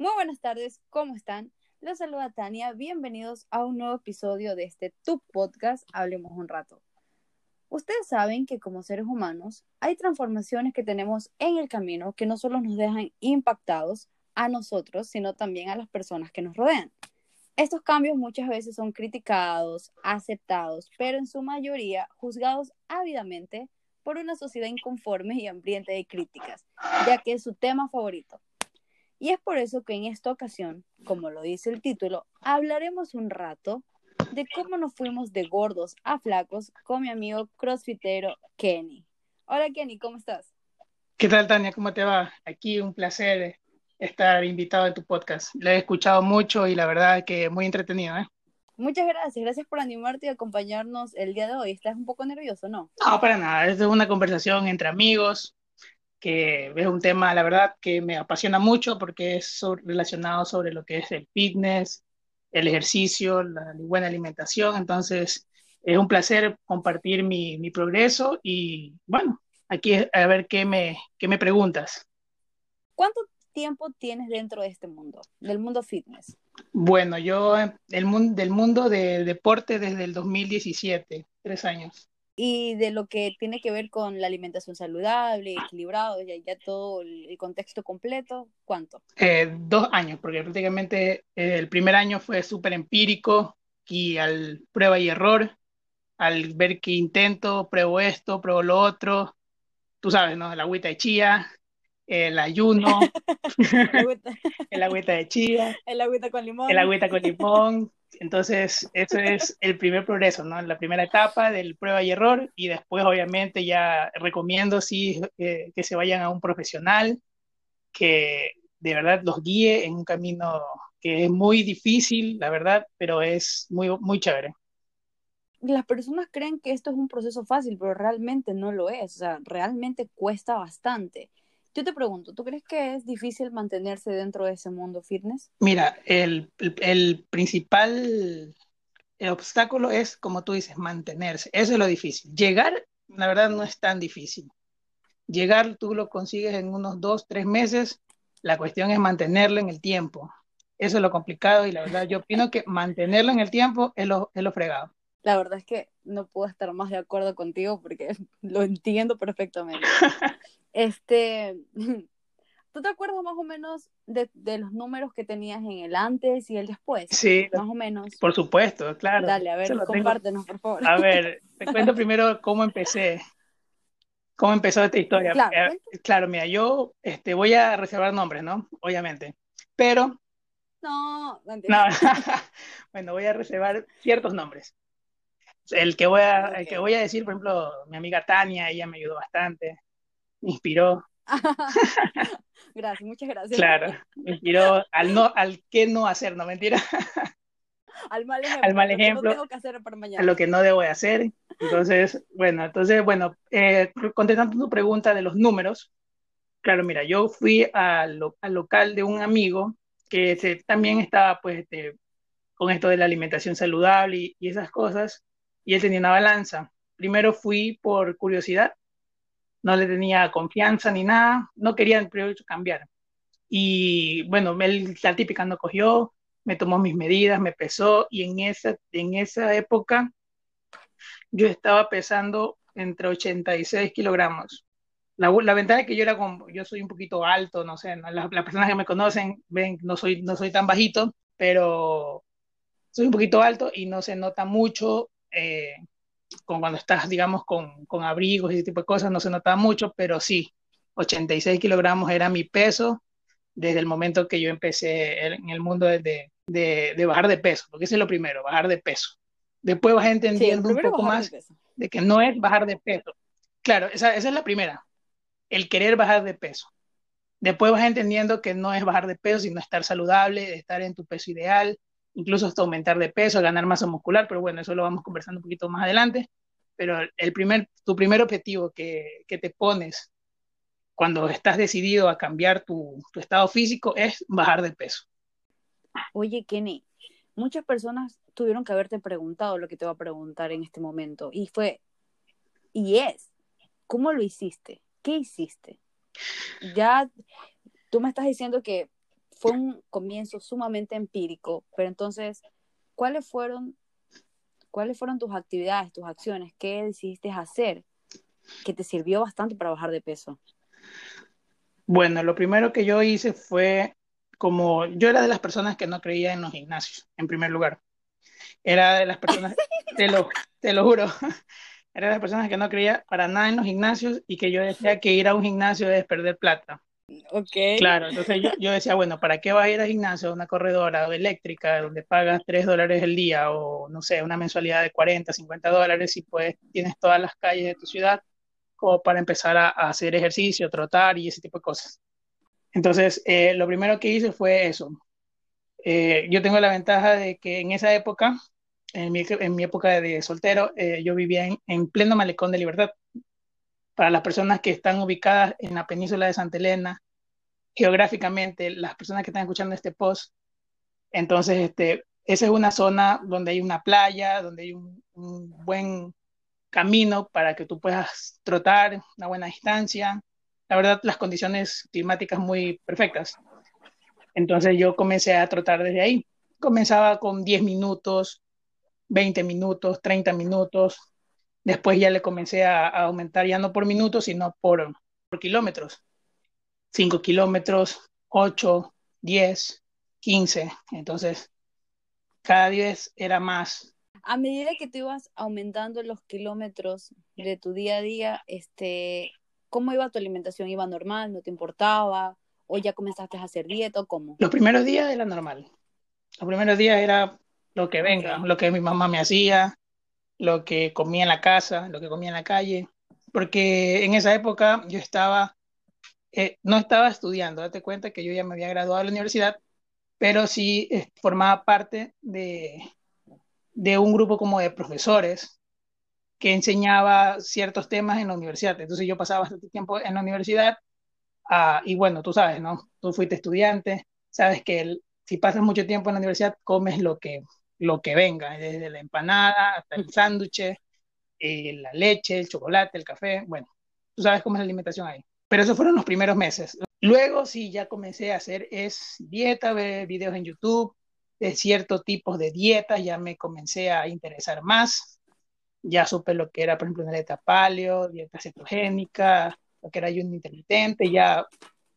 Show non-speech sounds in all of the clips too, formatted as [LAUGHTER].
Muy buenas tardes, ¿cómo están? Los saluda Tania, bienvenidos a un nuevo episodio de este Tu Podcast, Hablemos un rato. Ustedes saben que como seres humanos hay transformaciones que tenemos en el camino que no solo nos dejan impactados a nosotros, sino también a las personas que nos rodean. Estos cambios muchas veces son criticados, aceptados, pero en su mayoría juzgados ávidamente por una sociedad inconforme y hambrienta de críticas, ya que es su tema favorito. Y es por eso que en esta ocasión, como lo dice el título, hablaremos un rato de cómo nos fuimos de gordos a flacos con mi amigo crossfitero Kenny. Hola Kenny, ¿cómo estás? ¿Qué tal Tania? ¿Cómo te va? Aquí un placer estar invitado en tu podcast. Lo he escuchado mucho y la verdad que muy entretenido. ¿eh? Muchas gracias, gracias por animarte y acompañarnos el día de hoy. ¿Estás un poco nervioso, no? No, para nada, es una conversación entre amigos, que es un tema, la verdad, que me apasiona mucho porque es relacionado sobre lo que es el fitness, el ejercicio, la buena alimentación. Entonces, es un placer compartir mi, mi progreso y bueno, aquí a ver qué me, qué me preguntas. ¿Cuánto tiempo tienes dentro de este mundo, del mundo fitness? Bueno, yo el mundo, del mundo del deporte desde el 2017, tres años y de lo que tiene que ver con la alimentación saludable, equilibrado, ya, ya todo el contexto completo, ¿cuánto? Eh, dos años, porque prácticamente eh, el primer año fue súper empírico y al prueba y error, al ver que intento, pruebo esto, pruebo lo otro, tú sabes, ¿no? La agüita de chía, el ayuno, [LAUGHS] [LAUGHS] el agüita de chía, el agüita con limón, el agüita con limón, entonces, eso es el primer progreso, ¿no? La primera etapa del prueba y error y después, obviamente, ya recomiendo sí eh, que se vayan a un profesional que de verdad los guíe en un camino que es muy difícil, la verdad, pero es muy, muy chévere. Las personas creen que esto es un proceso fácil, pero realmente no lo es, o sea, realmente cuesta bastante. Yo te pregunto, ¿tú crees que es difícil mantenerse dentro de ese mundo fitness? Mira, el, el, principal el obstáculo es, como tú dices, mantenerse. Eso es lo difícil. Llegar, la verdad, no es tan difícil. Llegar, tú lo consigues en unos dos, tres meses. La cuestión es mantenerlo en el tiempo. Eso es lo complicado y la verdad, yo opino que mantenerlo en el tiempo es lo, es lo fregado. La verdad es que no puedo estar más de acuerdo contigo porque [LAUGHS] lo entiendo perfectamente. [LAUGHS] Este, [LAUGHS] ¿tú te acuerdas más o menos de, los números que tenías en el antes y el después? Sí. Más o menos. Por supuesto, claro. Dale, a ver, compártenos, por favor. A ver, te [LAUGHS] cuento primero cómo empecé. ¿Cómo empezó esta historia? Claro, eh, claro mira, yo este, voy a reservar nombres, ¿no? Obviamente. Pero. No, no. [LAUGHS] bueno, voy a reservar ciertos nombres. El que, voy a, el que voy a decir, por ejemplo, mi amiga Tania, ella me ayudó bastante me inspiró. [LAUGHS] gracias, muchas gracias. Claro, me inspiró al no, al qué no hacer, no mentira. [LAUGHS] Al mal ejemplo. Al mal ejemplo. Lo que hacer para mañana. A lo que no debo de hacer. Entonces, bueno, entonces, bueno, eh, contestando tu pregunta de los números, claro, mira, yo fui al, local de un amigo que se, también estaba, pues, este, con esto de la alimentación saludable y, y esas cosas, y él tenía una balanza. Primero fui por curiosidad no le tenía confianza ni nada, no quería cambiar. Y bueno, la típica no cogió, me tomó mis medidas, me pesó y en esa, en esa época yo estaba pesando entre 86 kilogramos. La, la ventaja es que yo era como, yo soy un poquito alto, no sé, las, personas que me conocen ven, no soy, no soy tan bajito, pero soy un poquito alto y no se nota mucho eh, con cuando estás, digamos, con, con abrigos y ese tipo de cosas, no se notaba mucho, pero sí, 86 kilogramos era mi peso desde el momento que yo empecé en el mundo de, de, de, bajar de peso, porque ese es lo primero, bajar de peso. Después vas entendiendo un poco más de, que no es bajar de peso. Claro, esa, esa es la primera, el querer bajar de peso. Después vas entendiendo que no es bajar de peso, sino estar saludable, estar en tu peso ideal, incluso hasta aumentar de peso, ganar masa muscular, pero bueno, eso lo vamos conversando un poquito más adelante. Pero el primer, tu primer objetivo que, que te pones cuando estás decidido a cambiar tu, tu, estado físico es bajar de peso. Oye, Kenny, muchas personas tuvieron que haberte preguntado lo que te voy a preguntar en este momento. Y fue, y es, ¿cómo lo hiciste? ¿Qué hiciste? Ya tú me estás diciendo que fue un comienzo sumamente empírico, pero entonces, ¿cuáles fueron, ¿cuáles fueron tus actividades, tus acciones? ¿Qué decidiste hacer que te sirvió bastante para bajar de peso? Bueno, lo primero que yo hice fue como yo era de las personas que no creía en los gimnasios, en primer lugar. Era de las personas, [LAUGHS] te lo, te lo juro, era de las personas que no creía para nada en los gimnasios y que yo decía que ir a un gimnasio es perder plata. Ok. Claro, entonces yo, yo decía, bueno, ¿para qué vas a ir al gimnasio, a una corredora eléctrica donde pagas 3 dólares el día o, no sé, una mensualidad de 40, 50 dólares y pues tienes todas las calles de tu ciudad como para empezar a, a hacer ejercicio, trotar y ese tipo de cosas? Entonces, eh, lo primero que hice fue eso. Eh, yo tengo la ventaja de que en esa época, en mi, en mi época de soltero, eh, yo vivía en, en, pleno malecón de libertad. Para las personas que están ubicadas en la península de Santa Elena, geográficamente, las personas que están escuchando este post, entonces, este, esa es una zona donde hay una playa, donde hay un, un buen camino para que tú puedas trotar una buena distancia, la verdad, las condiciones climáticas muy perfectas. Entonces yo comencé a trotar desde ahí. Comenzaba con 10 minutos, 20 minutos, 30 minutos. Después ya le comencé a, a aumentar ya no por minutos, sino por, por kilómetros. 5 kilómetros, 8, 10, 15. Entonces, cada 10 era más. A medida que tú ibas aumentando los kilómetros de tu día a día, este, ¿Cómo iba tu alimentación? ¿Iba normal? ¿No te importaba? ¿O ya comenzaste a hacer dieta? ¿Cómo? Los primeros días era normal. Los primeros días era lo que venga, lo que mi mamá me hacía, lo que comía en la casa, lo que comía en la calle. Porque en esa época yo estaba, eh, no estaba estudiando, date cuenta que yo ya me había graduado de la universidad, pero sí eh, formaba parte de, de un grupo como de profesores que enseñaba ciertos temas en la universidad. Entonces yo pasaba bastante tiempo en la universidad uh, y bueno, tú sabes, ¿no? Tú fuiste estudiante, sabes que si pasas mucho tiempo en la universidad comes lo que, lo que venga, desde la empanada hasta el sándwich, eh, la leche, el chocolate, el café, bueno, tú sabes cómo es la alimentación ahí. Pero esos fueron los primeros meses. Luego sí, ya comencé a hacer es dieta, ver videos en YouTube de ciertos tipos de dietas, ya me comencé a interesar más, ya supe lo que era, por ejemplo, una dieta paleo, dieta cetogénica, lo que era ayuno intermitente, ya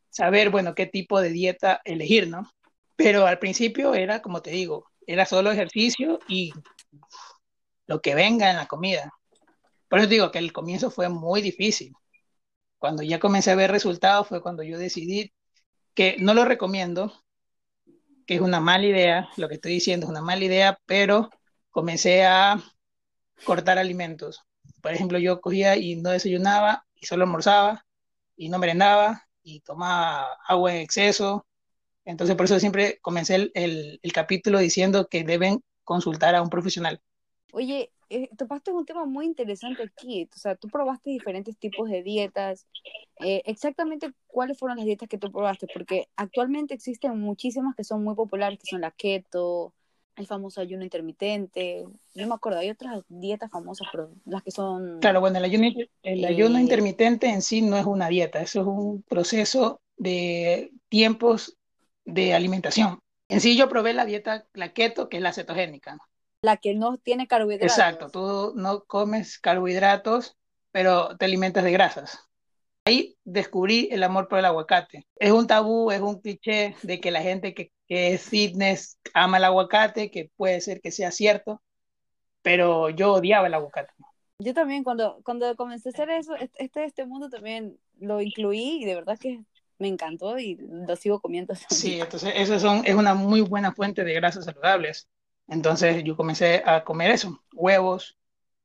saber, bueno, qué tipo de dieta elegir, ¿no? Pero al principio era, como te digo, era solo ejercicio y lo que venga en la comida. Por eso digo que el comienzo fue muy difícil. Cuando ya comencé a ver resultados fue cuando yo decidí que no lo recomiendo, que es una mala idea, lo que estoy diciendo es una mala idea, pero comencé a cortar alimentos. Por ejemplo, yo cogía y no desayunaba y solo almorzaba y no merendaba y tomaba agua en exceso. Entonces, por eso siempre comencé el, el, el capítulo diciendo que deben consultar a un profesional. Oye, eh, topaste un tema muy interesante aquí. O sea, tú probaste diferentes tipos de dietas. Eh, exactamente cuáles fueron las dietas que tú probaste, porque actualmente existen muchísimas que son muy populares, que son la keto, el famoso ayuno intermitente, no me acuerdo, hay otras dietas famosas, pero las que son... Claro, bueno, el ayuno, el ayuno eh... intermitente en sí no es una dieta, eso es un proceso de tiempos de alimentación. En sí yo probé la dieta, la keto, que es la cetogénica. La que no tiene carbohidratos. Exacto, tú no comes carbohidratos, pero te alimentas de grasas. Ahí descubrí el amor por el aguacate. Es un tabú, es un cliché de que la gente que que es fitness, ama el aguacate, que puede ser que sea cierto, pero yo odiaba el aguacate. Yo también, cuando, cuando comencé a hacer eso, este, este mundo también lo incluí y de verdad que me encantó y lo sigo comiendo. [LAUGHS] Sí, entonces son, es una muy buena fuente de grasas saludables. Entonces yo comencé a comer eso, huevos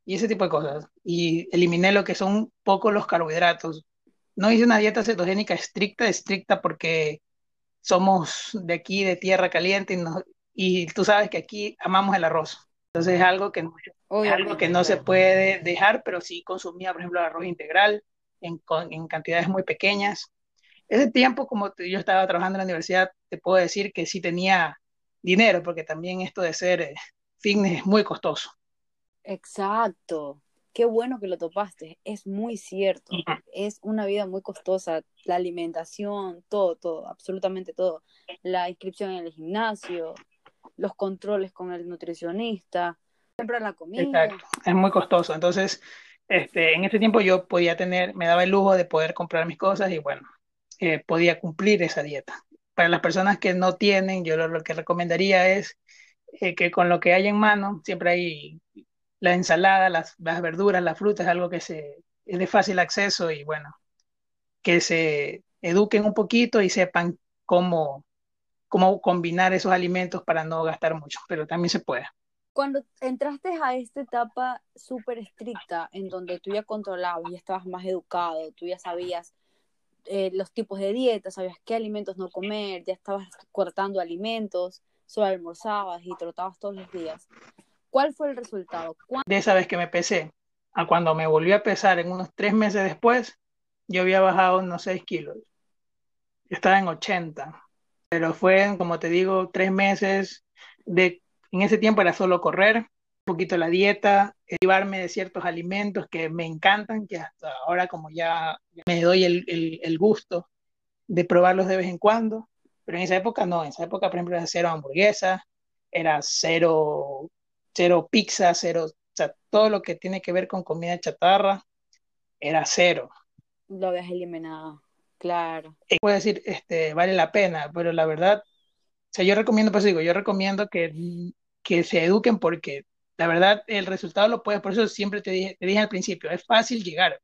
y ese tipo de cosas. Y eliminé lo que son poco los carbohidratos. No hice una dieta cetogénica estricta, estricta porque somos de aquí, de tierra caliente, y, no, y tú sabes que aquí amamos el arroz. Entonces es algo que, es algo que no se puede dejar, pero sí consumía, por ejemplo, arroz integral en, en cantidades muy pequeñas. Ese tiempo, como yo estaba trabajando en la universidad, te puedo decir que sí tenía dinero, porque también esto de ser eh, fitness es muy costoso. Exacto. qué bueno que lo topaste, es muy cierto, es una vida muy costosa, la alimentación, todo, todo, absolutamente todo, la inscripción en el gimnasio, los controles con el nutricionista, siempre la comida. Exacto, es muy costoso, entonces, este, en ese tiempo yo podía tener, me daba el lujo de poder comprar mis cosas y bueno, eh, podía cumplir esa dieta. Para las personas que no tienen, yo lo, que recomendaría es eh, que con lo que hay en mano, siempre hay la ensalada, las, verduras, las frutas, algo que se, es de fácil acceso y bueno, que se eduquen un poquito y sepan cómo, cómo combinar esos alimentos para no gastar mucho, pero también se puede. Cuando entraste a esta etapa súper estricta en donde tú ya controlabas, ya estabas más educado, tú ya sabías eh, los tipos de dieta, sabías qué alimentos no comer, ya estabas cortando alimentos, solo almorzabas y trotabas todos los días. ¿Cuál fue el resultado? De esa vez que me pesé a cuando me volví a pesar en unos tres meses después, yo había bajado unos 6 kilos. estaba en 80, pero fue, como te digo, tres meses de, en ese tiempo era solo correr, poquito la dieta, privarme de ciertos alimentos que me encantan, que hasta ahora como ya me doy el, el, gusto de probarlos de vez en cuando, pero en esa época no, en esa época por ejemplo era cero hamburguesa, era cero cero pizza, cero, o sea, todo lo que tiene que ver con comida chatarra era cero. Lo habías eliminado, claro. Y puedo decir, este, vale la pena, pero la verdad, o sea, yo recomiendo, pues digo, yo recomiendo que, que se eduquen porque la verdad el resultado lo puedes, por eso siempre te dije, te dije al principio, es fácil llegar,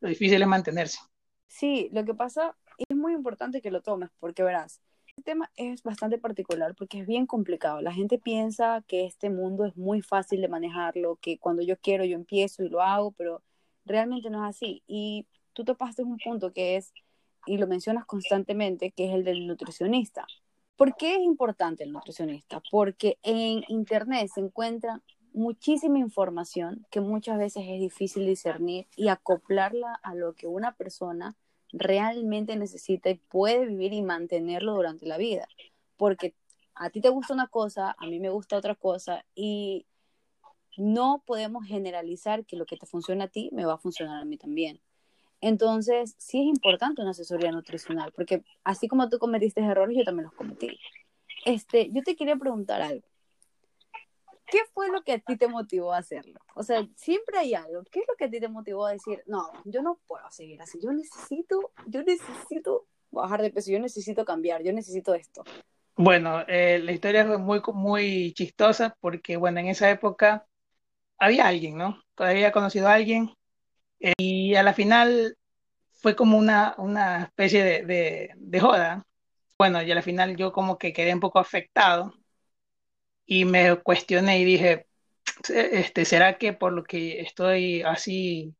lo difícil es mantenerse. Sí, lo que pasa es muy importante que lo tomes porque verás, este tema es bastante particular porque es bien complicado. La gente piensa que este mundo es muy fácil de manejarlo, que cuando yo quiero yo empiezo y lo hago, pero realmente no es así. Y tú topaste un punto que es, y lo mencionas constantemente, que es el del nutricionista. ¿Por qué es importante el nutricionista? Porque en Internet se encuentra muchísima información que muchas veces es difícil discernir y acoplarla a lo que una persona realmente necesita y puede vivir y mantenerlo durante la vida. Porque a ti te gusta una cosa, a mí me gusta otra cosa y no podemos generalizar que lo que te funciona a ti me va a funcionar a mí también. Entonces, sí es importante una asesoría nutricional, porque así como tú cometiste errores, yo también los cometí. Este, yo te quería preguntar algo. ¿Qué fue lo que a ti te motivó a hacerlo? O sea, siempre hay algo. ¿Qué es lo que a ti te motivó a decir, no, yo no puedo seguir así, yo necesito, yo necesito bajar de peso, yo necesito cambiar, yo necesito esto? Bueno, eh, la historia es muy, muy chistosa porque, bueno, en esa época había alguien, ¿no? Todavía había conocido a alguien eh, y a la final fue como una, una especie de, de, de joda. Bueno, y a la final yo como que quedé un poco afectado y me cuestioné y dije, este, ¿será que por lo que estoy así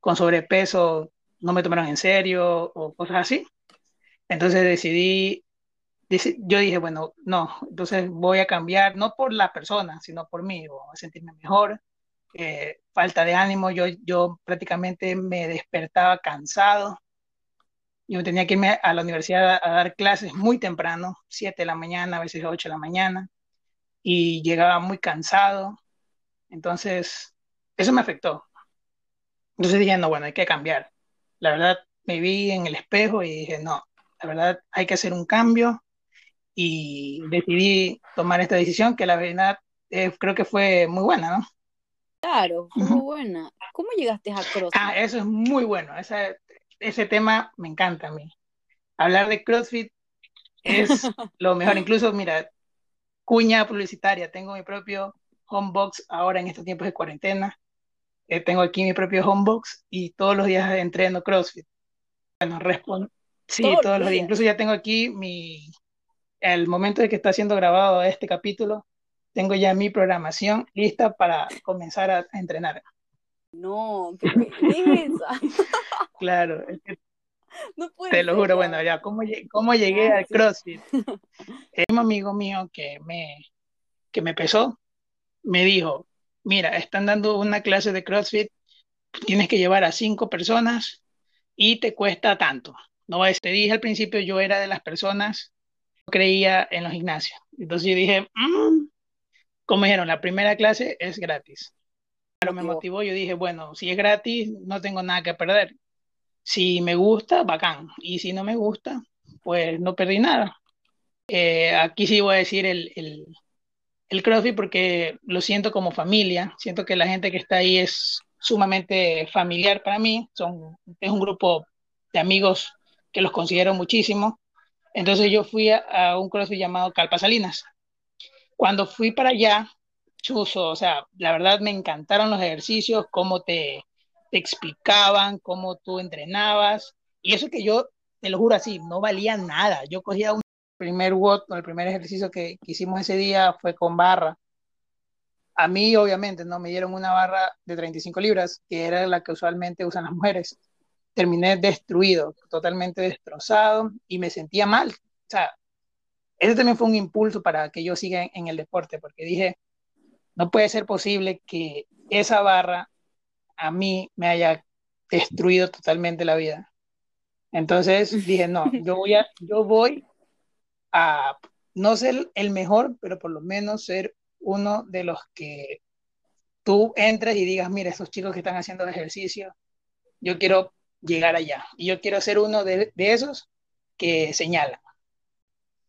con sobrepeso no me tomaron en serio o cosas así? Entonces decidí, yo dije, bueno, no, entonces voy a cambiar, no por la persona, sino por mí, voy a sentirme mejor, eh, falta de ánimo, yo, yo prácticamente me despertaba cansado, yo tenía que irme a la universidad a, a dar clases muy temprano, 7 de la mañana, a veces 8 de la mañana, y llegaba muy cansado. Entonces, eso me afectó. Entonces dije, no, bueno, hay que cambiar. La verdad, me vi en el espejo y dije, no, la verdad, hay que hacer un cambio y decidí tomar esta decisión que la verdad eh, creo que fue muy buena, ¿no? Claro, fue muy buena. ¿Cómo llegaste a CrossFit? Ah, eso es muy bueno. Ese, ese tema me encanta a mí. Hablar de CrossFit es [LAUGHS] lo mejor. Incluso, mira, cuña publicitaria. Tengo mi propio homebox ahora en estos tiempos de cuarentena. Eh, tengo aquí mi propio homebox y todos los días entreno CrossFit. Bueno, respondo. Sí, todos, los días. Incluso ya tengo aquí mi. El momento de que está siendo grabado este capítulo, tengo ya mi programación lista para comenzar a, entrenar. No, qué [LAUGHS] claro, [LAUGHS] te lo juro, bueno, ya, ¿cómo, cómo llegué al CrossFit? [LAUGHS] Un amigo mío que me, que me pesó, me dijo, mira, están dando una clase de CrossFit, tienes que llevar a cinco personas y te cuesta tanto. No, te dije al principio, yo era de las personas que creía en los gimnasios. Entonces yo dije, mm", como dijeron, la primera clase es gratis. Claro, me motivó. Yo dije, bueno, si es gratis, no tengo nada que perder. Si me gusta, bacán. Y si no me gusta, pues no perdí nada. Eh, aquí sí voy a decir el, el, el CrossFit porque lo siento como familia. Siento que la gente que está ahí es sumamente familiar para mí. Son, es un grupo de amigos que los considero muchísimo. Entonces yo fui a, un CrossFit llamado Calpa Salinas. Cuando fui para allá, chuzo, o sea, la verdad me encantaron los ejercicios, cómo te, te explicaban, cómo tú entrenabas. Y eso que yo, te lo juro así, no valía nada. Yo cogía un primer WOD, el primer ejercicio que hicimos ese día fue con barra. A mí, obviamente, no me dieron una barra de 35 libras, que era la que usualmente usan las mujeres. Terminé destruido, totalmente destrozado y me sentía mal. O sea, ese también fue un impulso para que yo siga en, el deporte, porque dije, no puede ser posible que esa barra a mí me haya destruido totalmente la vida. Entonces dije, no, yo voy a, yo voy a no ser el mejor, pero por lo menos ser uno de los que tú entres y digas, mira, esos chicos que están haciendo ejercicio, yo quiero llegar allá. Y yo quiero ser uno de, esos que señalan.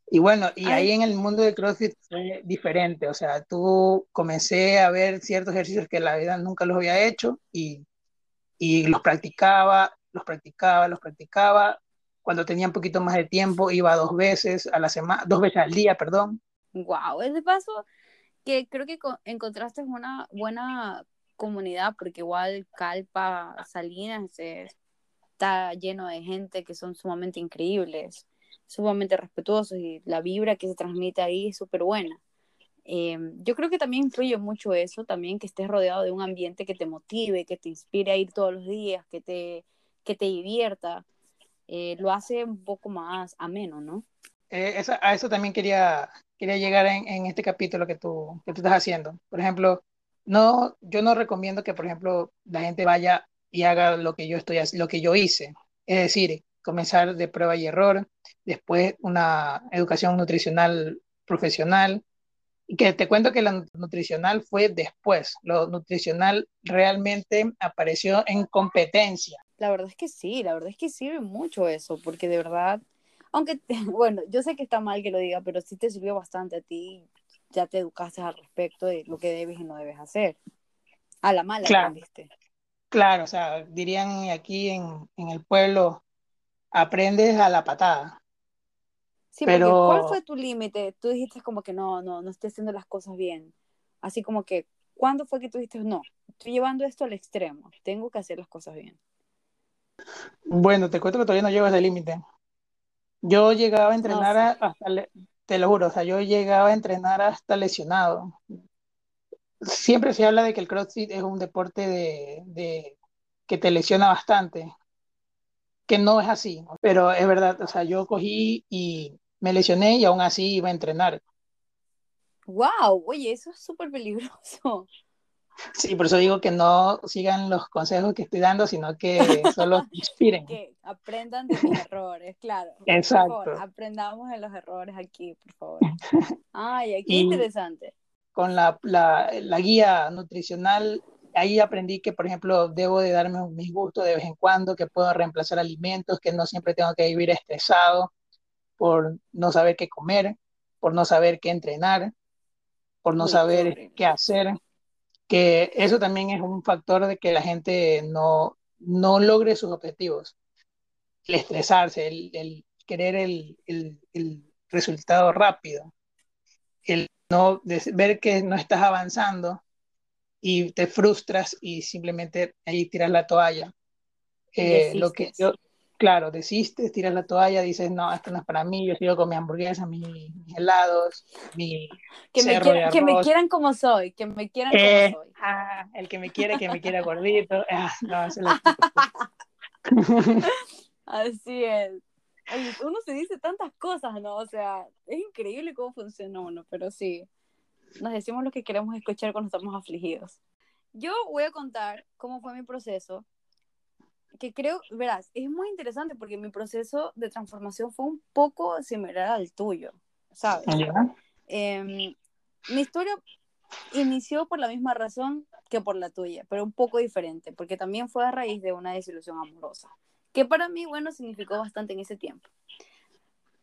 Y bueno, y ahí en el mundo de CrossFit fue diferente, o sea, tú comencé a ver ciertos ejercicios que la vida nunca los había hecho y, y los practicaba, los practicaba, los practicaba. Cuando tenía un poquito más de tiempo, iba dos veces a la semana, dos veces al día, perdón. Wow, ese paso que creo que encontraste una buena comunidad, porque igual Calpa, Salinas, está lleno de gente que son sumamente increíbles, sumamente respetuosos y la vibra que se transmite ahí es súper buena. Em, yo creo que también influye mucho eso, también que estés rodeado de un ambiente que te motive, que te inspire a ir todos los días, que te, que te divierta, eh, lo hace un poco más ameno, ¿no? Eh, a eso también quería, quería llegar en, este capítulo que tú, que tú estás haciendo. Por ejemplo, no, yo no recomiendo que, por ejemplo, la gente vaya y haga lo que yo estoy lo que yo hice. Es decir, comenzar de prueba y error, después una educación nutricional profesional. Y que te cuento que la nutricional fue después. Lo nutricional realmente apareció en competencia. La verdad es que sí, la verdad es que sirve mucho eso, porque de verdad aunque, [LAUGHS] bueno, yo sé que está mal que lo diga, pero sí te sirvió bastante a ti, ya te educaste al respecto de lo que debes y no debes hacer. A la mala, claro. Claro, o sea, dirían aquí en, el pueblo, aprendes a la patada. Sí, pero ¿cuál fue tu límite? Tú dijiste como que no, no, no estoy haciendo las cosas bien. Así como que, ¿cuándo fue que tú dijiste no? Estoy llevando esto al extremo, tengo que hacer las cosas bien. Bueno, te cuento que todavía no llevo ese límite. Yo llegaba a entrenar hasta, te lo juro, o sea, yo llegaba a entrenar hasta lesionado. Siempre se habla de que el CrossFit es un deporte de, que te lesiona bastante, que no es así, pero es verdad, o sea, yo cogí y me lesioné y aún así iba a entrenar. Wow, oye, eso es súper peligroso. [LAUGHS] Sí, por eso digo que no sigan los consejos que estoy dando, sino que solo [LAUGHS] inspiren. Que aprendan de mis errores, claro. Exacto. aprendamos de los errores aquí, por favor. [LAUGHS] Ay, aquí interesante. Con la, la, la, guía nutricional, ahí aprendí que, por ejemplo, debo de darme mis gustos de vez en cuando, que puedo reemplazar alimentos, que no siempre tengo que vivir estresado por no saber qué comer, por no saber qué entrenar, por no saber qué hacer que eso también es un factor de que la gente no, no logre sus objetivos. El estresarse, el, querer el, resultado rápido, el no ver que no estás avanzando y te frustras y simplemente ahí tiras la toalla. Eh, lo que yo, claro, desistes, tiras la toalla, dices, no, esto no es para mí, yo sigo con mi hamburguesa, mis, helados, mi que me, que me quieran como soy, que me quieran como eh, soy. Ah, el que me quiere, que me quiera gordito. [LAUGHS] Ah, no, es [LAUGHS] Así es. uno se dice tantas cosas, ¿no? O sea, es increíble cómo funciona uno, pero sí, nos decimos lo que queremos escuchar cuando estamos afligidos. Yo voy a contar cómo fue mi proceso que creo, verás, es muy interesante porque mi proceso de transformación fue un poco similar al tuyo, ¿sabes? Em, mi historia inició por la misma razón que por la tuya, pero un poco diferente, porque también fue a raíz de una desilusión amorosa, que para mí, bueno, significó bastante en ese tiempo.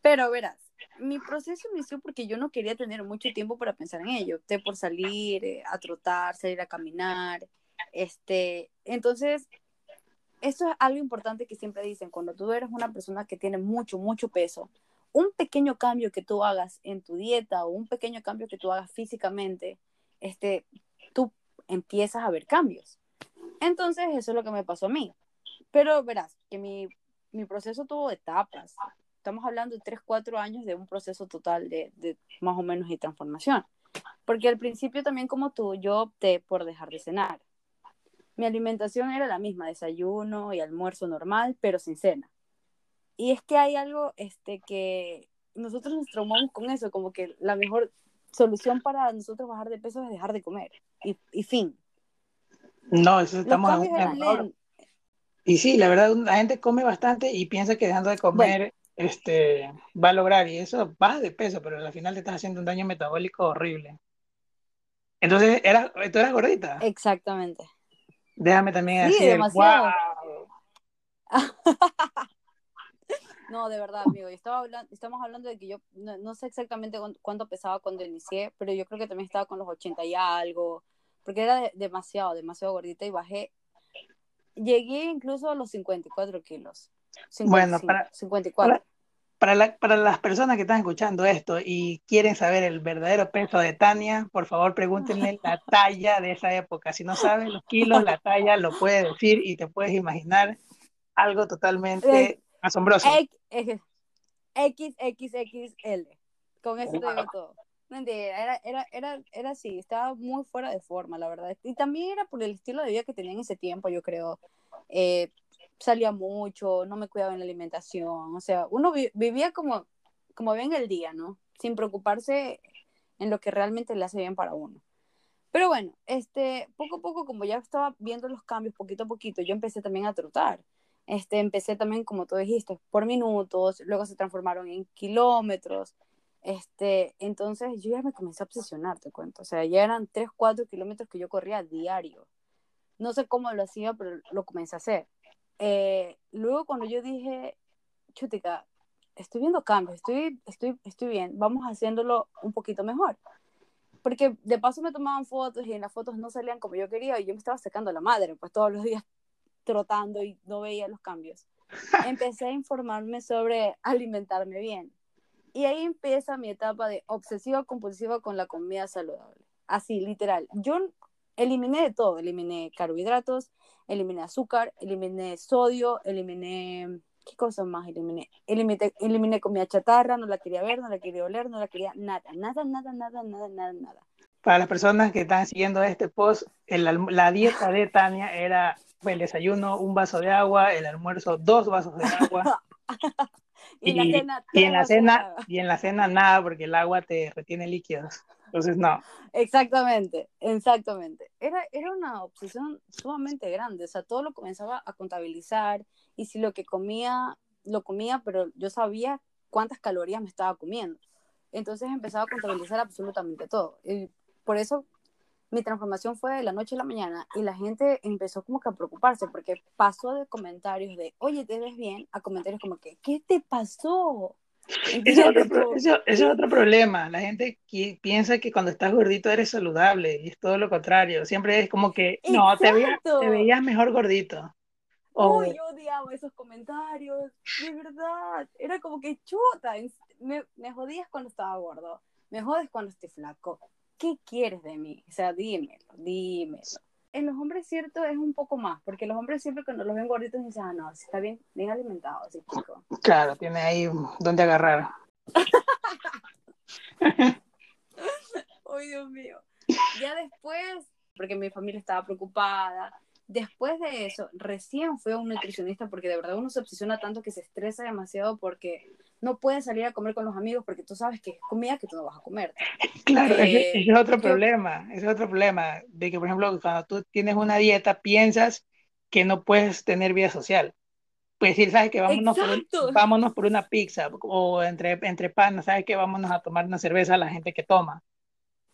Pero verás, mi proceso inició porque yo no quería tener mucho tiempo para pensar en ello. Opté por salir eh, a trotar, salir a caminar. Este, entonces, esto es algo importante que siempre dicen, cuando tú eres una persona que tiene mucho, mucho peso, un pequeño cambio que tú hagas en tu dieta o un pequeño cambio que tú hagas físicamente, este, tú empiezas a ver cambios. Entonces, eso es lo que me pasó a mí. Pero verás, que mi, mi proceso tuvo etapas. Estamos hablando de 3, 4 años de un proceso total de, de más o menos de transformación. Porque al principio también como tú, yo opté por dejar de cenar. Mi alimentación era la misma, desayuno y almuerzo normal, pero sin cena. Y es que hay algo este, que nosotros nos traumamos con eso, como que la mejor solución para nosotros bajar de peso es dejar de comer. Y, y fin. No, eso estamos en Y sí, la verdad, la gente come bastante y piensa que dejando de comer este, va a lograr, y eso baja de peso, pero al final te estás haciendo un daño metabólico horrible. Entonces, ¿era, ¿tú eras gordita? Exactamente. Déjame también sí, decir, demasiado. No, de verdad, amigo. Estaba hablando, estamos hablando de que yo no, sé exactamente cuánto pesaba cuando inicié, pero yo creo que también estaba con los 80 y algo, porque era demasiado, demasiado gordita y bajé. Llegué incluso a los 54 kilos. Bueno, para, 54. Para, para, las personas que están escuchando esto y quieren saber el verdadero peso de Tania, por favor pregúntenle la [LAUGHS] talla de esa época. Si no saben los kilos, la talla lo puede decir y te puedes imaginar algo totalmente Asombroso. XXXL. Con eso te digo todo. era, era, era, era así, estaba muy fuera de forma, la verdad. Y también era por el estilo de vida que tenía en ese tiempo, yo creo. Eh, salía mucho, no me cuidaba en la alimentación, o sea, uno vivía como, como bien el día, ¿no? Sin preocuparse en lo que realmente le hace bien para uno. Pero bueno, este, poco a poco, como ya estaba viendo los cambios poquito a poquito, yo empecé también a trotar. Este, empecé también, como tú dijiste, por minutos, luego se transformaron en kilómetros. Este, entonces yo ya me comencé a obsesionar, te cuento. O sea, ya eran 3, 4 kilómetros que yo corría diario. No sé cómo lo hacía, pero lo comencé a hacer. Eh, luego cuando yo dije, chutica, estoy viendo cambios, estoy, estoy, estoy bien, vamos haciéndolo un poquito mejor. Porque de paso me tomaban fotos y en las fotos no salían como yo quería y yo me estaba sacando la madre, pues todos los días trotando y no veía los cambios. [LAUGHS] Empecé a informarme sobre alimentarme bien. Y ahí empieza mi etapa de obsesiva compulsiva con la comida saludable. Así, literal. Yo eliminé de todo. Eliminé carbohidratos, eliminé azúcar, eliminé sodio, eliminé... ¿Qué cosas más eliminé? Eliminé, eliminé comida chatarra, no la quería ver, no la quería oler, no la quería nada, nada, nada, nada, nada, nada, nada. Para las personas que están siguiendo este post, la dieta de Tania era el desayuno un vaso de agua, el almuerzo dos vasos de agua. [LAUGHS] y, la cena, y en la cena, y en la cena nada, porque el agua te retiene líquidos. Entonces, no. Exactamente, exactamente. Era, era una obsesión sumamente grande. O sea, todo lo comenzaba a contabilizar y si lo que comía, lo comía, pero yo sabía cuántas calorías me estaba comiendo. Entonces empezaba a contabilizar absolutamente todo. Y por eso mi transformación fue de la noche a la mañana y la gente empezó como que a preocuparse porque pasó de comentarios de, oye, te ves bien, a comentarios como que, ¿qué te pasó? Eso es, otro, eso, es otro problema. La gente piensa que cuando estás gordito eres saludable y es todo lo contrario. Siempre es como que, no, te veías, te veías, mejor gordito. Oh, yo odiaba esos comentarios, de verdad. Era como que chuta, me, me jodías cuando estaba gordo, me jodes cuando estoy flaco. ¿qué quieres de mí? O sea, dímelo, dímelo. En los hombres, cierto, es un poco más, porque los hombres siempre cuando los ven gorditos dicen, ah, no, si está bien, bien alimentado, así chico. Claro, tiene ahí donde agarrar. [LAUGHS] Ay, Dios mío. Ya después, porque mi familia estaba preocupada, después de eso, recién fui a un nutricionista porque de verdad uno se obsesiona tanto que se estresa demasiado porque no puedes salir a comer con los amigos porque tú sabes que es comida que tú no vas a comer. Claro, ese, es otro problema, ese es otro problema, de que por ejemplo cuando tú tienes una dieta piensas que no puedes tener vida social. Puedes decir, ¿sabes que Vámonos, por, vámonos por una pizza o entre, entre pan, ¿sabes que Vámonos a tomar una cerveza a la gente que toma.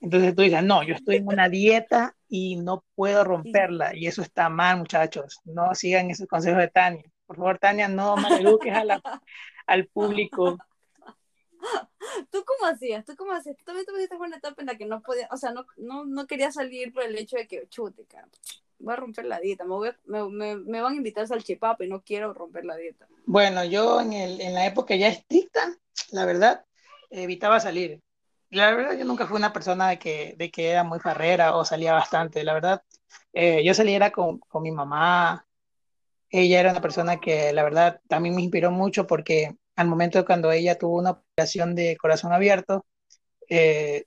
Entonces tú dices, no, yo estoy en una dieta y no puedo romperla. Y eso está mal, muchachos. No sigan esos consejos de Tania. Por favor, Tania, no maleduques a [LAUGHS] al público. [LAUGHS] ¿Tú cómo hacías? ¿Tú cómo hacías? Tú también tuviste una etapa en la que no podía, o sea, no, no, no quería salir por el hecho de que, chute, cara, voy a romper la dieta, me, voy me, me, van a invitar al chipapa y no quiero romper la dieta. Bueno, yo en, el, en la época ya estricta, la verdad, evitaba salir. La verdad, yo nunca fui una persona de que, de que era muy farrera o salía bastante. La verdad, eh, yo salía con, con mi mamá. Ella era una persona que, la verdad, también me inspiró mucho porque al momento de cuando ella tuvo una operación de corazón abierto, eh,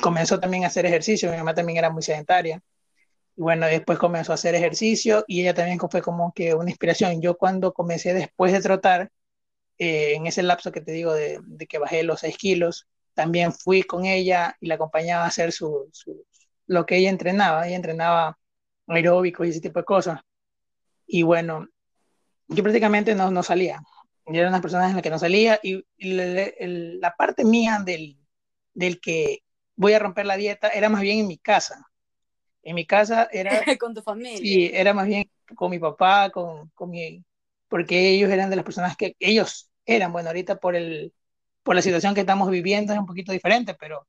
comenzó también a hacer ejercicio. Mi mamá también era muy sedentaria. Y bueno, después comenzó a hacer ejercicio y ella también fue como que una inspiración. Yo cuando comencé después de trotar, eh, en ese lapso que te digo de, que bajé los 6 kilos, también fui con ella y la acompañaba a hacer su, lo que ella entrenaba. Ella entrenaba aeróbico y ese tipo de cosas. Y bueno, yo prácticamente no, no salía. Yo era una persona en la que no salía y, la parte mía del, del que voy a romper la dieta era más bien en mi casa. En mi casa era... [LAUGHS] con tu familia. Sí, era más bien con mi papá, con, con mi... Porque ellos eran de las personas que... Ellos eran, bueno, ahorita por, el, por la situación que estamos viviendo es un poquito diferente, pero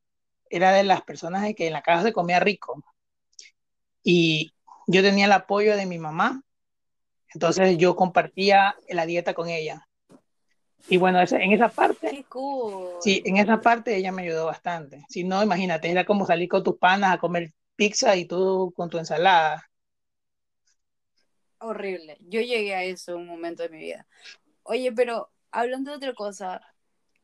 era de las personas de que en la casa se comía rico. Y yo tenía el apoyo de mi mamá, entonces yo compartía la dieta con ella. Y bueno, en esa parte, sí, en esa parte ella me ayudó bastante. Si no, imagínate, era como salir con tus panas a comer pizza y tú con tu ensalada. Horrible. Yo llegué a eso en un momento de mi vida. Oye, pero hablando de otra cosa,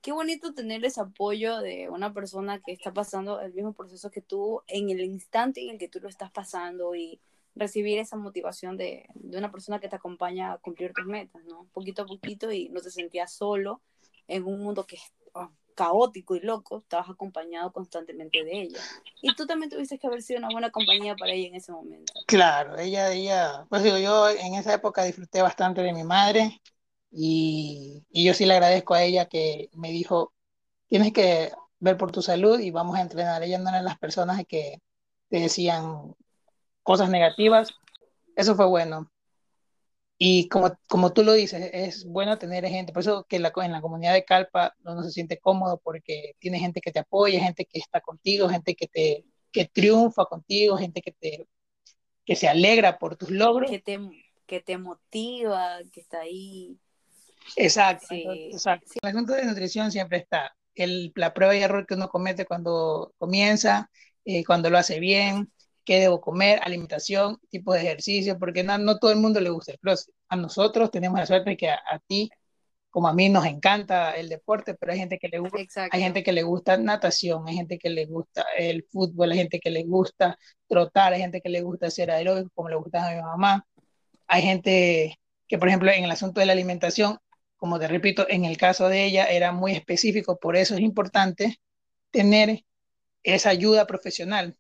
qué bonito tener ese apoyo de una persona que está pasando el mismo proceso que tú en el instante en el que tú lo estás pasando y recibir esa motivación de, de, una persona que te acompaña a cumplir tus metas, ¿no? Poquito a poquito y no te sentías solo en un mundo que es oh, caótico y loco, estabas acompañado constantemente de ella. Y tú también tuviste que haber sido una buena compañía para ella en ese momento. Claro, ella, ella, pues digo, yo en esa época disfruté bastante de mi madre y, y yo sí le agradezco a ella que me dijo, tienes que ver por tu salud y vamos a entrenar. Ella no era las personas que te decían, cosas negativas, eso fue bueno. Y como, como tú lo dices, es bueno tener gente, por eso que la, en la comunidad de Calpa uno se siente cómodo porque tiene gente que te apoya, gente que está contigo, gente que te que triunfa contigo, gente que te que se alegra por tus logros. Que te, que te motiva, que está ahí. Exacto, exacto. El asunto de nutrición siempre está. El, la prueba y error que uno comete cuando comienza, eh, cuando lo hace bien, qué debo comer, alimentación, tipo de ejercicio, porque no, no todo el mundo le gusta el crossfit. A nosotros tenemos la suerte que a, ti, como a mí, nos encanta el deporte, pero hay gente que le gusta, hay gente que le gusta natación, hay gente que le gusta el fútbol, hay gente que le gusta trotar, hay gente que le gusta hacer aeróbico, como le gusta a mi mamá. Hay gente que, por ejemplo, en el asunto de la alimentación, como te repito, en el caso de ella era muy específico, por eso es importante tener esa ayuda profesional,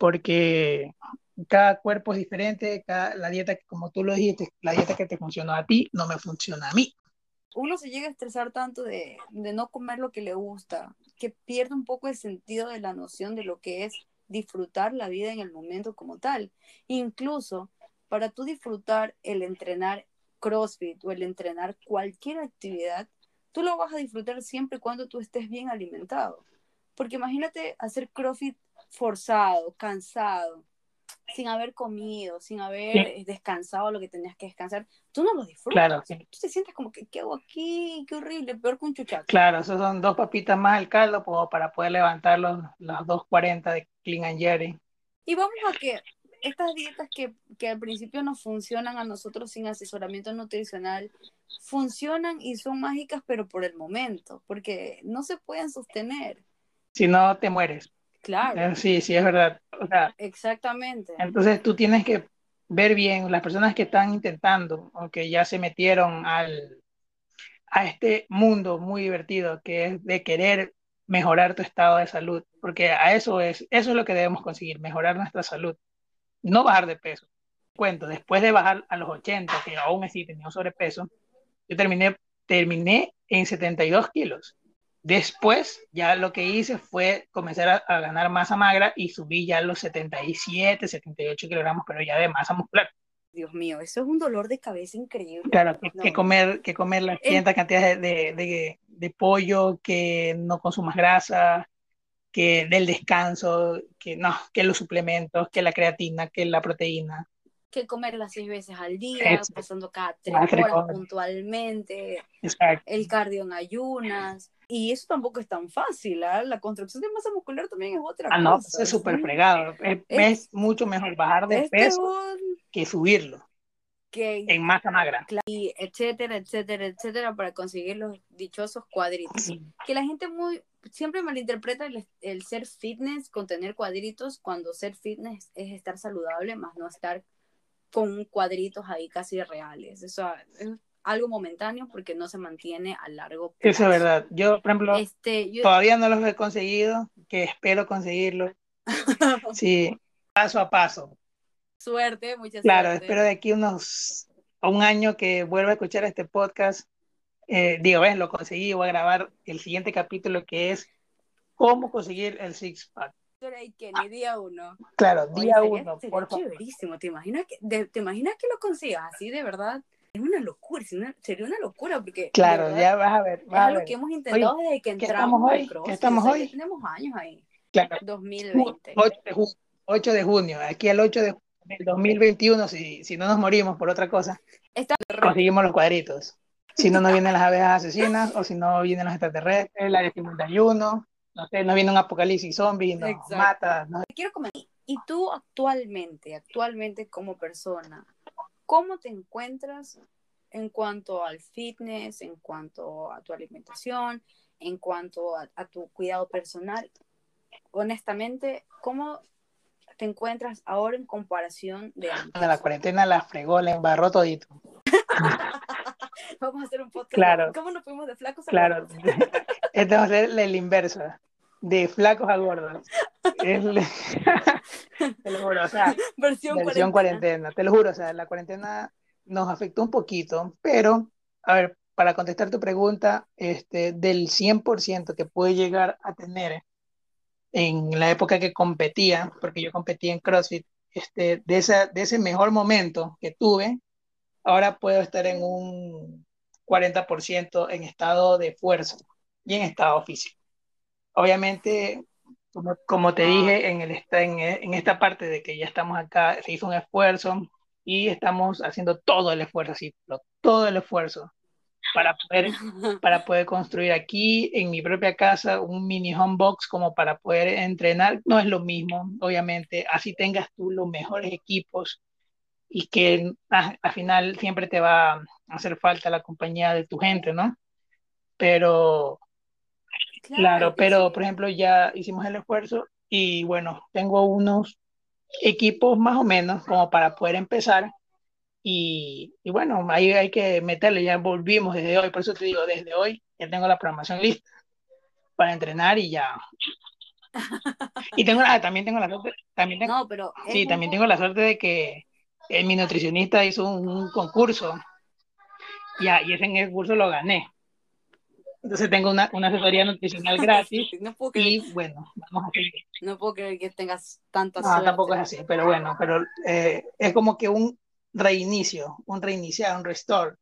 porque cada cuerpo es diferente, cada, la dieta, como tú lo dijiste, la dieta que te funcionó a ti no me funciona a mí. Uno se llega a estresar tanto de, de no comer lo que le gusta, que pierde un poco el sentido de la noción de lo que es disfrutar la vida en el momento como tal. Incluso para tú disfrutar el entrenar CrossFit o el entrenar cualquier actividad, tú lo vas a disfrutar siempre y cuando tú estés bien alimentado. Porque imagínate hacer CrossFit forzado, cansado, sin haber comido, sin haber descansado lo que tenías que descansar, tú no lo disfrutas. Claro, Tú te sientes como que, ¿qué hago aquí? Qué horrible, peor que un chuchaco. Claro, esos son dos papitas más al caldo para poder levantar los, los 240 de Clean and Jerry. Y vamos a que estas dietas que, que al principio nos funcionan a nosotros sin asesoramiento nutricional, funcionan y son mágicas, pero por el momento, porque no se pueden sostener. Si no, te mueres. Claro. Eh, sí, sí, es verdad. Exactamente. Entonces tú tienes que ver bien las personas que están intentando o que ya se metieron al, a este mundo muy divertido que es de querer mejorar tu estado de salud, porque a eso es, eso es lo que debemos conseguir, mejorar nuestra salud, no bajar de peso. Cuento, después de bajar a los 80, que aún así tenía sobrepeso, yo terminé, terminé en 72 kilos. Después, ya lo que hice fue comenzar a, a, ganar masa magra y subí ya los 77, 78 kilogramos, pero ya de masa muscular. Dios mío, eso es un dolor de cabeza increíble. Claro, que, no. que comer, que comer las ciertas cantidades de, de, de, pollo, que no consumas grasa, que del descanso, que no, que los suplementos, que la creatina, que la proteína. Que comer las seis veces al día, Exacto. pasando cada tres horas horas puntualmente, Exacto. el cardio en ayunas. Y eso tampoco es tan fácil, ¿eh? La construcción de masa muscular también es otra ah, cosa. no, pues es súper fregado. Es, es, mucho mejor bajar de este peso que subirlo. Que, en masa magra. Y etcétera, etcétera, etcétera, para conseguir los dichosos cuadritos. Sí. Que la gente muy siempre malinterpreta el, el, ser fitness con tener cuadritos, cuando ser fitness es estar saludable, más no estar con cuadritos ahí casi reales. Eso es algo momentáneo porque no se mantiene a largo plazo. Eso es verdad. Yo, por ejemplo, este, yo... todavía no los he conseguido, que espero conseguirlo. [LAUGHS] sí, paso a paso. Suerte, mucha claro, suerte. espero de aquí unos un año que vuelva a escuchar este podcast. Eh, digo, ves, lo conseguí, voy a grabar el siguiente capítulo que es cómo conseguir el six pack. Ni día uno. Claro, día Oye, uno, sería por favor. ¿Te imaginas, que, de, ¿Te imaginas que lo consigas así de verdad? Es una locura, una, sería una locura porque. Claro, verdad, ya vas a ver. Vas es a algo ver. que hemos intentado Oye, desde que ¿qué entramos estamos hoy? CrossFit, ¿Qué estamos hoy? tenemos años ahí. Claro. 2020. 8 de, junio, 8 de junio, aquí al 8 de del 2021, si, si no nos morimos por otra cosa, Está conseguimos los cuadritos. Si no, no vienen las abejas asesinas, o si no vienen los extraterrestres, el área 51, no sé, no viene un apocalipsis zombie, nos Exacto. mata. No. Quiero comentar. Y tú actualmente, actualmente como persona, ¿cómo te encuentras en cuanto al fitness, en cuanto a tu alimentación, en cuanto a, a tu cuidado personal? Honestamente, ¿cómo te encuentras ahora en comparación de antes? La cuarentena la fregó, la embarró todito. [LAUGHS] Vamos a hacer un podcast. Claro. ¿Cómo nos fuimos de flacos a Claro, gordos? [LAUGHS] va a ser el inverso, de flacos a gordos. Es, [LAUGHS] te lo juro, o sea, Versión, versión cuarentena. Te lo juro, o sea, la cuarentena nos afectó un poquito, pero, a ver, para contestar tu pregunta, este, del 100% que pude llegar a tener en la época que competía, porque yo competía en CrossFit, este, de, esa, de ese mejor momento que tuve, ahora puedo estar en un 40% en estado de fuerza y en estado físico. Obviamente, como, como te dije, en, el, en, en esta parte de que ya estamos acá, se hizo un esfuerzo y estamos haciendo todo el esfuerzo, sí, todo el esfuerzo para poder, [LAUGHS] para poder construir aquí en mi propia casa un mini home box como para poder entrenar. No es lo mismo, obviamente, así tengas tú los mejores equipos y que ah, al final siempre te va a hacer falta la compañía de tu gente, ¿no? Pero, claro, claro pero sí. por ejemplo ya hicimos el esfuerzo y bueno, tengo unos equipos más o menos como para poder empezar y, y, bueno, ahí hay que meterle, ya volvimos desde hoy, por eso te digo, desde hoy ya tengo la programación lista para entrenar y ya. [LAUGHS] y tengo, ah, también tengo la suerte, también tengo, no, pero sí, también tengo la suerte de que eh, mi nutricionista hizo un, un concurso ya, y ese en el curso lo gané. Entonces tengo una, una asesoría nutricional [LAUGHS] gratis no puedo creer, y bueno, vamos a seguir. No puedo creer que tengas tanta no, suerte. tampoco es así, pero bueno, pero eh, es como que un reinicio, un reiniciar, un restore.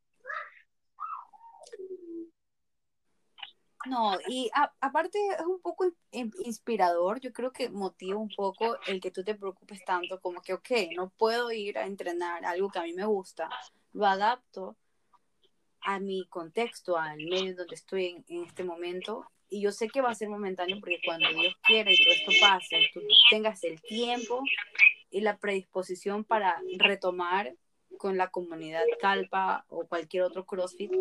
No, y a, aparte es un poco inspirador, yo creo que motiva un poco el que tú te preocupes tanto como que, ok, no puedo ir a entrenar algo que a mí me gusta, lo adapto a mi contexto, al medio donde estoy en, este momento, y yo sé que va a ser momentáneo porque cuando Dios quiera y todo esto pase, tú tengas el tiempo y la predisposición para retomar con la comunidad Calpa o cualquier otro CrossFit,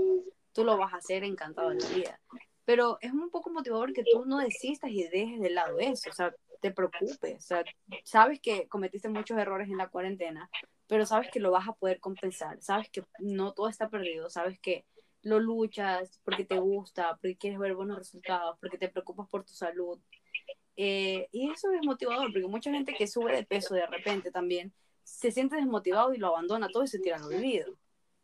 tú lo vas a hacer encantado de la vida. Pero es un poco motivador que tú no desistas y dejes de lado eso, o sea, te preocupes, o sea, sabes que cometiste muchos errores en la cuarentena, pero sabes que lo vas a poder compensar, sabes que no todo está perdido, sabes que lo luchas porque te gusta, porque quieres ver buenos resultados, porque te preocupas por tu salud. Eh, y eso es motivador, porque mucha gente que sube de peso de repente también se siente desmotivado y lo abandona todo y se tira al olvido.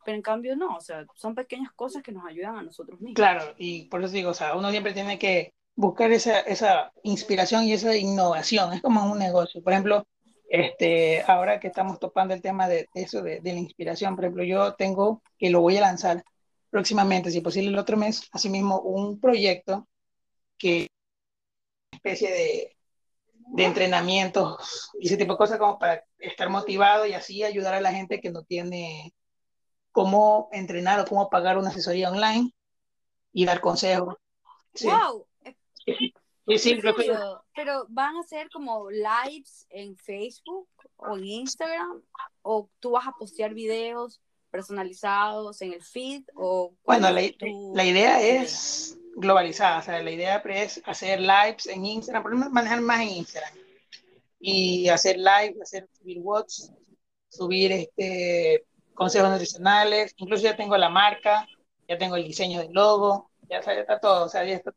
pero en cambio no, o sea, son pequeñas cosas que nos ayudan a nosotros mismos. Claro, y por eso digo, o sea, uno siempre tiene que buscar esa, esa inspiración y esa innovación, es como un negocio. Por ejemplo, este, ahora que estamos topando el tema de eso, de, de la inspiración, por ejemplo, yo tengo, que lo voy a lanzar próximamente, si posible el otro mes, asimismo un proyecto que especie de, de entrenamientos y ese tipo de cosas como para estar motivado y así ayudar a la gente que no tiene cómo entrenar o cómo pagar una asesoría online y dar consejos. Sí. ¡Wow! Pero, pero van a ser como lives en Facebook o en Instagram o tú vas a postear videos personalizados en el feed o bueno la, la idea es globalizada o sea la idea es hacer lives en Instagram por manejar más en Instagram y hacer live hacer subir watts subir este consejos nutricionales incluso ya tengo la marca ya tengo el diseño del logo ya, está todo o sea ya está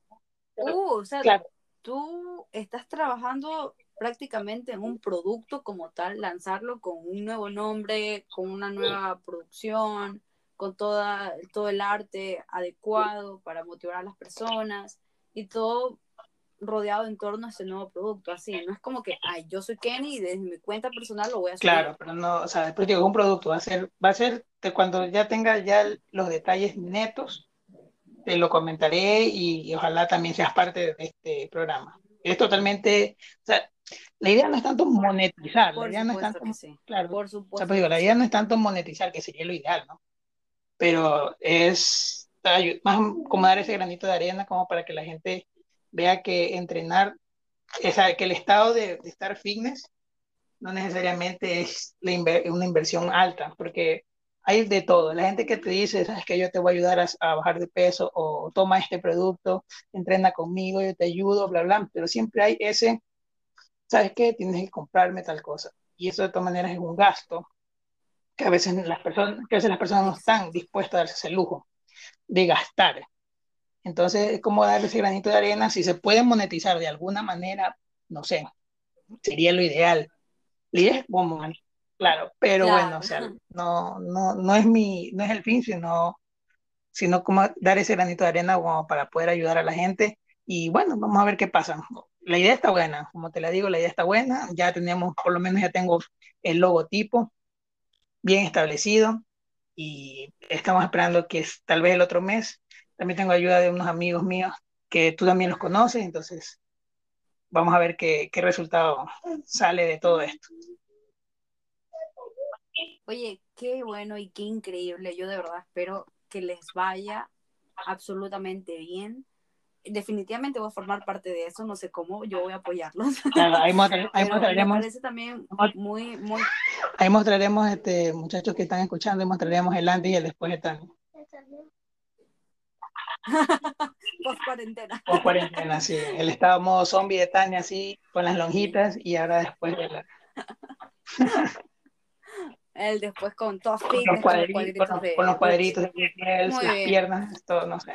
uh, o sea, claro. tú estás trabajando prácticamente en un producto como tal, lanzarlo con un nuevo nombre, con una nueva producción, con toda, todo el arte adecuado para motivar a las personas y todo rodeado en torno a ese nuevo producto, así, no es como que, ay, yo soy Kenny y desde mi cuenta personal lo voy a hacer. Claro, pero no, o sea, después digo, un producto va a ser, va a ser de cuando ya tenga ya los detalles netos, te lo comentaré y, y ojalá también seas parte de este programa. Es totalmente, o sea, la idea no es tanto monetizar, la idea no es tanto, claro, por supuesto. O sea, pues digo, la idea no es tanto monetizar, que sería lo ideal, ¿no? Pero es más como dar ese granito de arena como para que la gente vea que entrenar, o sea, que el estado de, de estar fitness no necesariamente es la inver una inversión alta, porque hay de todo. La gente que te dice, sabes que yo te voy a ayudar a, bajar de peso o toma este producto, entrena conmigo, yo te ayudo, bla, bla, pero siempre hay ese ¿sabes qué? Tienes que comprarme tal cosa. Y eso de todas maneras es un gasto que a veces las personas, que a veces las personas no están dispuestas a darse ese lujo de gastar. Entonces, es como darle ese granito de arena, si se puede monetizar de alguna manera, no sé, sería lo ideal. Idea es como, claro, pero Claro. bueno, o sea, [LAUGHS] no, no, no es mi, no es el fin, sino, sino como dar ese granito de arena como para poder ayudar a la gente. Y bueno, vamos a ver qué pasa la idea está buena, como te la digo, la idea está buena, ya tenemos, por lo menos ya tengo el logotipo bien establecido y estamos esperando que tal vez el otro mes, también tengo ayuda de unos amigos míos que tú también los conoces, entonces vamos a ver qué, qué resultado sale de todo esto. Oye, qué bueno y qué increíble. Yo de verdad espero que les vaya absolutamente bien definitivamente voy a formar parte de eso, no sé cómo, yo voy a apoyarlos. [LAUGHS] Claro, ahí, [LAUGHS] mostraremos, me parece también muy, muy... ahí mostraremos, este, muchachos que están escuchando, y mostraremos el antes y el después de Tania. [LAUGHS] Post cuarentena. Post cuarentena, sí. El estado modo zombie de Tania, así, con las lonjitas, y ahora después de la... El después con todos con los cuadritos, con, de... con los cuadritos de piel, las bien. piernas, todo, no sé.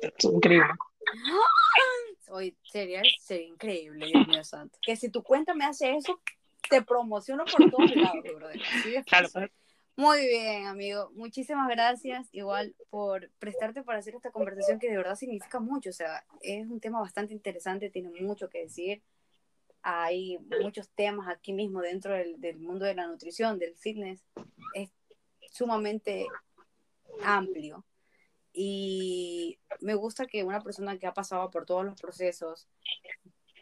Es increíble. [GASPS] Hoy sería, sería increíble, Dios mío santo. Que si tu cuenta me hace eso, te promociono por todos lados, brother. Claro. Muy bien, amigo. Muchísimas gracias igual por prestarte para hacer esta conversación que de verdad significa mucho. O sea, es un tema bastante interesante, tiene mucho que decir. Hay muchos temas aquí mismo dentro del, del mundo de la nutrición, del fitness. Es sumamente amplio. Y me gusta que una persona que ha pasado por todos los procesos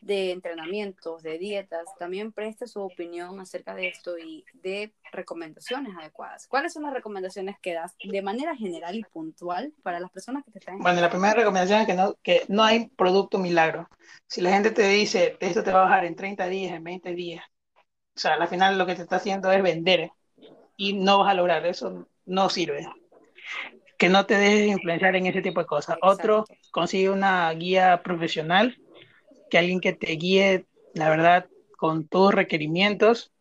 de entrenamientos, de dietas, también preste su opinión acerca de esto y de recomendaciones adecuadas. ¿Cuáles son las recomendaciones que das de manera general y puntual para las personas que te están Bueno, la primera recomendación es que no, que no hay producto milagro. Si la gente te dice, esto te va a bajar en 30 días, en 20 días, o sea, al final lo que te está haciendo es vender y no vas a lograr, eso no sirve. Que no te dejes influenciar en ese tipo de cosas. Exacto. Otro, consigue una guía profesional, que alguien que te guíe, la verdad, con tus requerimientos.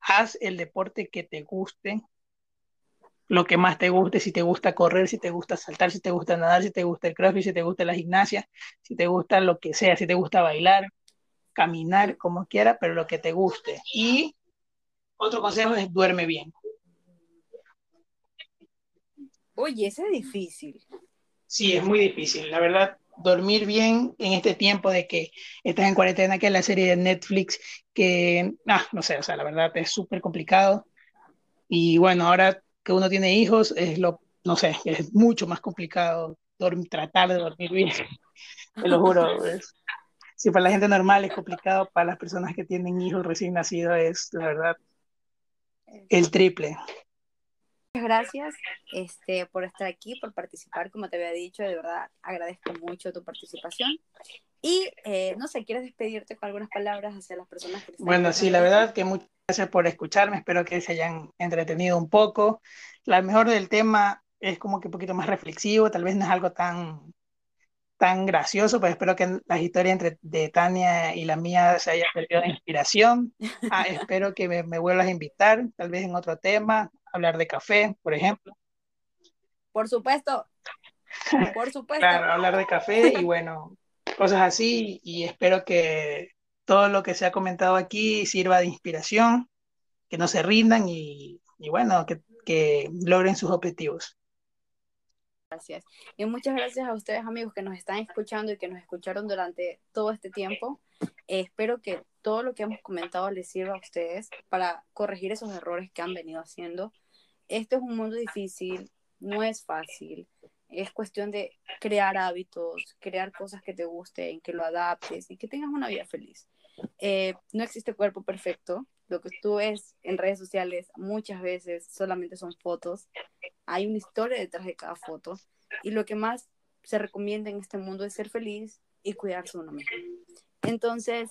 Haz el deporte que te guste, lo que más te guste, si te gusta correr, si te gusta saltar, si te gusta nadar, si te gusta el crossfit, si te gusta la gimnasia, si te gusta lo que sea, si te gusta bailar, caminar, como quiera, pero lo que te guste. Y otro consejo es duerme bien. Oye, eso es difícil. Sí, es muy difícil. La verdad, dormir bien en este tiempo de que estás en cuarentena, que es la serie de Netflix, que, ah, no sé, o sea, la verdad es súper complicado. Y bueno, ahora que uno tiene hijos, es lo, no sé, es mucho más complicado tratar de dormir bien. [LAUGHS] Te lo juro. si para la gente normal es complicado, para las personas que tienen hijos recién nacidos es, la verdad, el triple. Muchas gracias este, por estar aquí, por participar, como te había dicho, de verdad agradezco mucho tu participación. Y eh, no sé, ¿quieres despedirte con algunas palabras hacia las personas que Bueno, sí, la verdad que muchas gracias por escucharme, espero que se hayan entretenido un poco. La mejor del tema es como que un poquito más reflexivo, tal vez no es algo tan, tan gracioso, pero espero que la historia entre de Tania y la mía se haya perdido de inspiración. Ah, espero que me, me, vuelvas a invitar, tal vez en otro tema, hablar de café, por ejemplo. Por supuesto. [LAUGHS] Por supuesto. claro, hablar de café y [LAUGHS] bueno, cosas así y espero que todo lo que se ha comentado aquí sirva de inspiración, que no se rindan y, y bueno, que, que logren sus objetivos. Gracias. Y muchas gracias a ustedes amigos que nos están escuchando y que nos escucharon durante todo este tiempo. Eh, espero que todo lo que hemos comentado les sirva a ustedes para corregir esos errores que han venido haciendo. Este es un mundo difícil, no es fácil. Es cuestión de crear hábitos, crear cosas que te gusten, que lo adaptes y que tengas una vida feliz. Eh, no existe cuerpo perfecto. Lo que tú ves en redes sociales muchas veces solamente son fotos. Hay una historia detrás de cada foto. Y lo que más se recomienda en este mundo es ser feliz y cuidarse uno mismo. Entonces,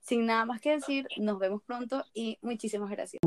sin nada más que decir, nos vemos pronto y muchísimas gracias.